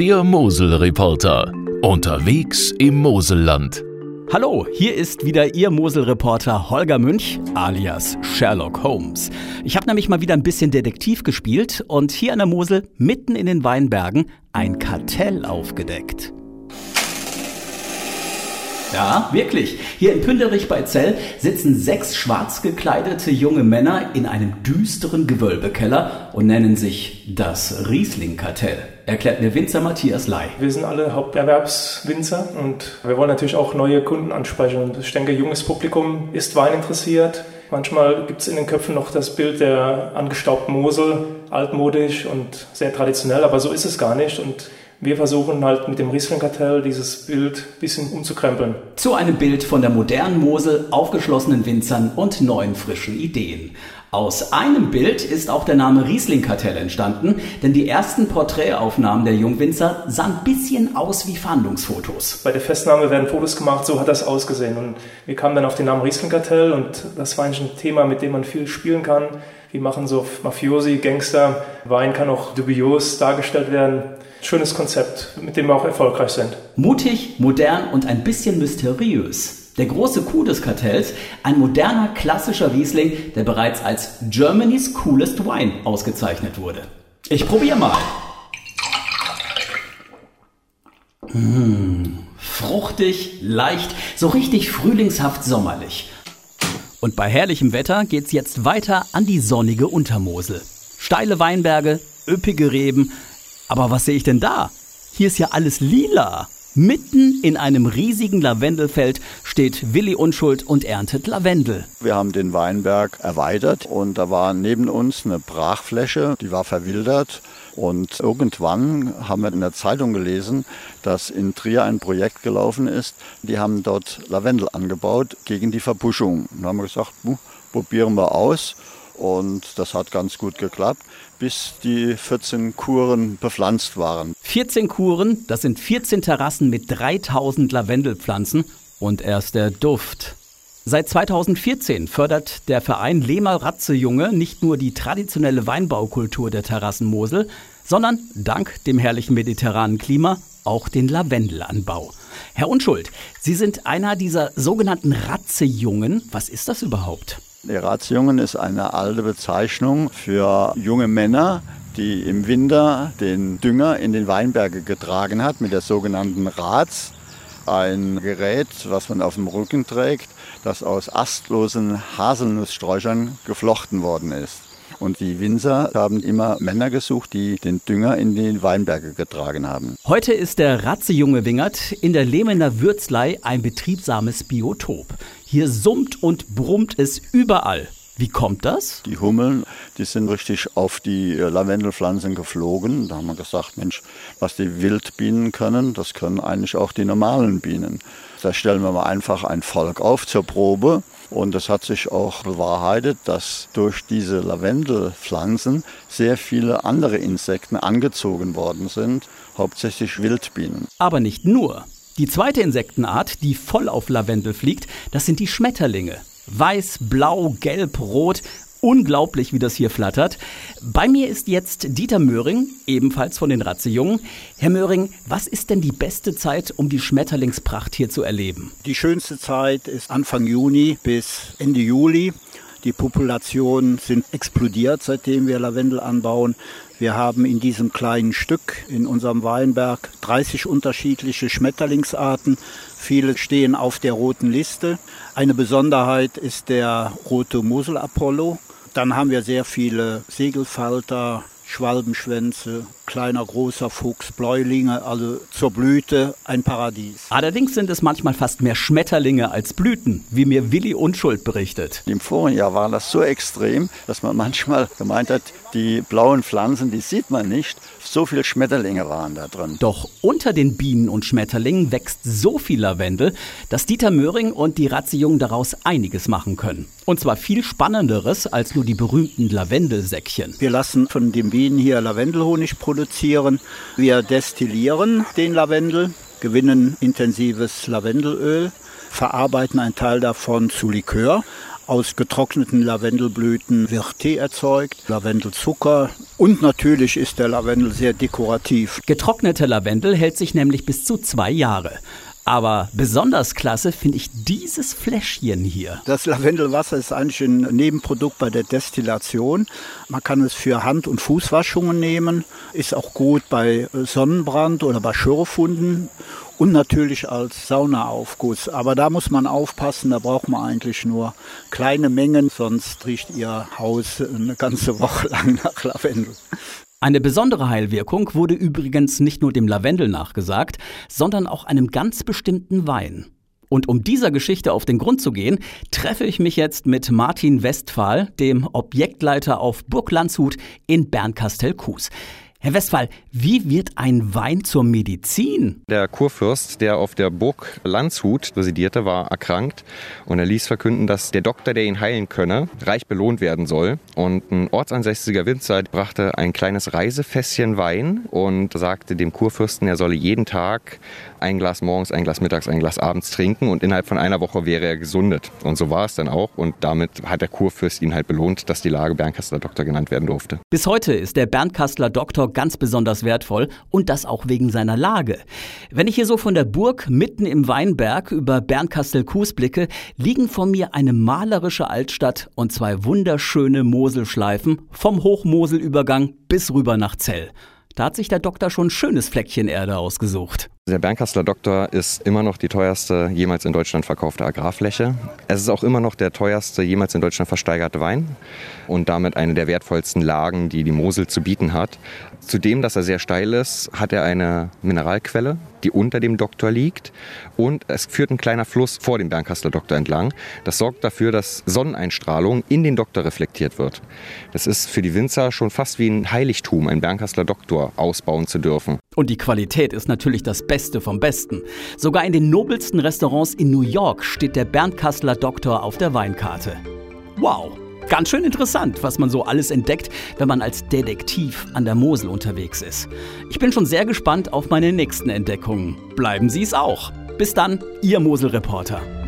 Der Mosel-Reporter. Unterwegs im Moselland. Hallo, hier ist wieder Ihr Mosel-Reporter Holger Münch alias Sherlock Holmes. Ich habe nämlich mal wieder ein bisschen Detektiv gespielt und hier an der Mosel, mitten in den Weinbergen, ein Kartell aufgedeckt. Ja, wirklich. Hier in Pünderich bei Zell sitzen sechs schwarz gekleidete junge Männer in einem düsteren Gewölbekeller und nennen sich das Riesling-Kartell. Erklärt mir Winzer Matthias Ley. Wir sind alle Haupterwerbswinzer und wir wollen natürlich auch neue Kunden ansprechen. Ich denke, junges Publikum ist Wein interessiert. Manchmal gibt es in den Köpfen noch das Bild der angestaubten Mosel, altmodisch und sehr traditionell, aber so ist es gar nicht. Und wir versuchen halt mit dem Riesling-Kartell dieses Bild ein bisschen umzukrempeln. Zu einem Bild von der modernen Mosel, aufgeschlossenen Winzern und neuen frischen Ideen. Aus einem Bild ist auch der Name Riesling-Kartell entstanden, denn die ersten Porträtaufnahmen der Jungwinzer sahen ein bisschen aus wie Fahndungsfotos. Bei der Festnahme werden Fotos gemacht, so hat das ausgesehen. Und wir kamen dann auf den Namen Riesling-Kartell und das war eigentlich ein Thema, mit dem man viel spielen kann. Wir machen so Mafiosi, Gangster. Wein kann auch dubios dargestellt werden schönes Konzept, mit dem wir auch erfolgreich sind. Mutig, modern und ein bisschen mysteriös. Der große Coup des Kartells, ein moderner klassischer Riesling, der bereits als Germany's Coolest Wine ausgezeichnet wurde. Ich probiere mal. Mmh, fruchtig, leicht, so richtig frühlingshaft sommerlich. Und bei herrlichem Wetter geht's jetzt weiter an die sonnige Untermosel. Steile Weinberge, üppige Reben, aber was sehe ich denn da? Hier ist ja alles lila. Mitten in einem riesigen Lavendelfeld steht Willi Unschuld und erntet Lavendel. Wir haben den Weinberg erweitert und da war neben uns eine Brachfläche, die war verwildert. Und irgendwann haben wir in der Zeitung gelesen, dass in Trier ein Projekt gelaufen ist. Die haben dort Lavendel angebaut gegen die Verbuschung. Und haben wir gesagt, probieren wir aus. Und das hat ganz gut geklappt, bis die 14 Kuren bepflanzt waren. 14 Kuren, das sind 14 Terrassen mit 3000 Lavendelpflanzen und erst der Duft. Seit 2014 fördert der Verein Lehmer Ratze Junge nicht nur die traditionelle Weinbaukultur der Terrassenmosel, sondern dank dem herrlichen mediterranen Klima auch den Lavendelanbau. Herr Unschuld, Sie sind einer dieser sogenannten Ratzejungen. Was ist das überhaupt? Der Ratsjungen ist eine alte Bezeichnung für junge Männer, die im Winter den Dünger in den Weinberge getragen hat mit der sogenannten Rats. Ein Gerät, was man auf dem Rücken trägt, das aus astlosen Haselnusssträuchern geflochten worden ist. Und die Winzer haben immer Männer gesucht, die den Dünger in die Weinberge getragen haben. Heute ist der Ratzejunge Wingert in der Lehmener Würzlei ein betriebsames Biotop. Hier summt und brummt es überall. Wie kommt das? Die Hummeln, die sind richtig auf die äh, Lavendelpflanzen geflogen. Da haben wir gesagt, Mensch, was die Wildbienen können, das können eigentlich auch die normalen Bienen. Da stellen wir mal einfach ein Volk auf zur Probe. Und es hat sich auch bewahrheitet, dass durch diese Lavendelpflanzen sehr viele andere Insekten angezogen worden sind, hauptsächlich Wildbienen. Aber nicht nur. Die zweite Insektenart, die voll auf Lavendel fliegt, das sind die Schmetterlinge. Weiß, blau, gelb, rot. Unglaublich, wie das hier flattert. Bei mir ist jetzt Dieter Möhring, ebenfalls von den Ratzejungen. Herr Möhring, was ist denn die beste Zeit, um die Schmetterlingspracht hier zu erleben? Die schönste Zeit ist Anfang Juni bis Ende Juli. Die Populationen sind explodiert, seitdem wir Lavendel anbauen. Wir haben in diesem kleinen Stück in unserem Weinberg 30 unterschiedliche Schmetterlingsarten. Viele stehen auf der roten Liste. Eine Besonderheit ist der rote Mosel-Apollo. Dann haben wir sehr viele Segelfalter, Schwalbenschwänze, kleiner, großer Fuchs, Bläulinge, also zur Blüte ein Paradies. Allerdings sind es manchmal fast mehr Schmetterlinge als Blüten, wie mir Willi Unschuld berichtet. Im vorigen Jahr war das so extrem, dass man manchmal gemeint hat, die blauen Pflanzen, die sieht man nicht. So viele Schmetterlinge waren da drin. Doch unter den Bienen und Schmetterlingen wächst so viel Lavendel, dass Dieter Möhring und die Razzejungen daraus einiges machen können. Und zwar viel Spannenderes als nur die berühmten Lavendelsäckchen. Wir lassen von den Bienen hier Lavendelhonig produzieren. Wir destillieren den Lavendel, gewinnen intensives Lavendelöl, verarbeiten einen Teil davon zu Likör Aus getrockneten Lavendelblüten wird Tee erzeugt, Lavendelzucker und natürlich ist der Lavendel sehr dekorativ. Getrocknete Lavendel hält sich nämlich bis zu zwei Jahre. Aber besonders klasse finde ich dieses Fläschchen hier. Das Lavendelwasser ist eigentlich ein Nebenprodukt bei der Destillation. Man kann es für Hand- und Fußwaschungen nehmen, ist auch gut bei Sonnenbrand oder bei Schürfwunden und natürlich als Saunaaufguss. Aber da muss man aufpassen, da braucht man eigentlich nur kleine Mengen, sonst riecht Ihr Haus eine ganze Woche lang nach Lavendel. Eine besondere Heilwirkung wurde übrigens nicht nur dem Lavendel nachgesagt, sondern auch einem ganz bestimmten Wein. Und um dieser Geschichte auf den Grund zu gehen, treffe ich mich jetzt mit Martin Westphal, dem Objektleiter auf Burg Landshut in Bernkastel-Kues. Herr Westphal, wie wird ein Wein zur Medizin? Der Kurfürst, der auf der Burg Landshut residierte, war erkrankt und er ließ verkünden, dass der Doktor, der ihn heilen könne, reich belohnt werden soll. Und ein ortsansässiger Winzer brachte ein kleines Reisefässchen Wein und sagte dem Kurfürsten, er solle jeden Tag ein Glas morgens, ein Glas mittags, ein Glas abends trinken und innerhalb von einer Woche wäre er gesundet. Und so war es dann auch und damit hat der Kurfürst ihn halt belohnt, dass die Lage Bernkastler Doktor genannt werden durfte. Bis heute ist der Bernkastler Doktor ganz besonders wertvoll und das auch wegen seiner Lage. Wenn ich hier so von der Burg mitten im Weinberg über Bernkastel-Kues blicke, liegen vor mir eine malerische Altstadt und zwei wunderschöne Moselschleifen vom Hochmoselübergang bis rüber nach Zell. Da hat sich der Doktor schon ein schönes Fleckchen Erde ausgesucht. Der Bernkastler Doktor ist immer noch die teuerste jemals in Deutschland verkaufte Agrarfläche. Es ist auch immer noch der teuerste jemals in Deutschland versteigerte Wein und damit eine der wertvollsten Lagen, die die Mosel zu bieten hat. Zudem, dass er sehr steil ist, hat er eine Mineralquelle, die unter dem Doktor liegt und es führt ein kleiner Fluss vor dem Bernkastler Doktor entlang. Das sorgt dafür, dass Sonneneinstrahlung in den Doktor reflektiert wird. Das ist für die Winzer schon fast wie ein Heiligtum, einen Bernkastler Doktor ausbauen zu dürfen. Und die Qualität ist natürlich das Beste vom Besten. Sogar in den nobelsten Restaurants in New York steht der Bernkastler Doktor auf der Weinkarte. Wow! Ganz schön interessant, was man so alles entdeckt, wenn man als Detektiv an der Mosel unterwegs ist. Ich bin schon sehr gespannt auf meine nächsten Entdeckungen. Bleiben Sie es auch. Bis dann, Ihr Mosel-Reporter.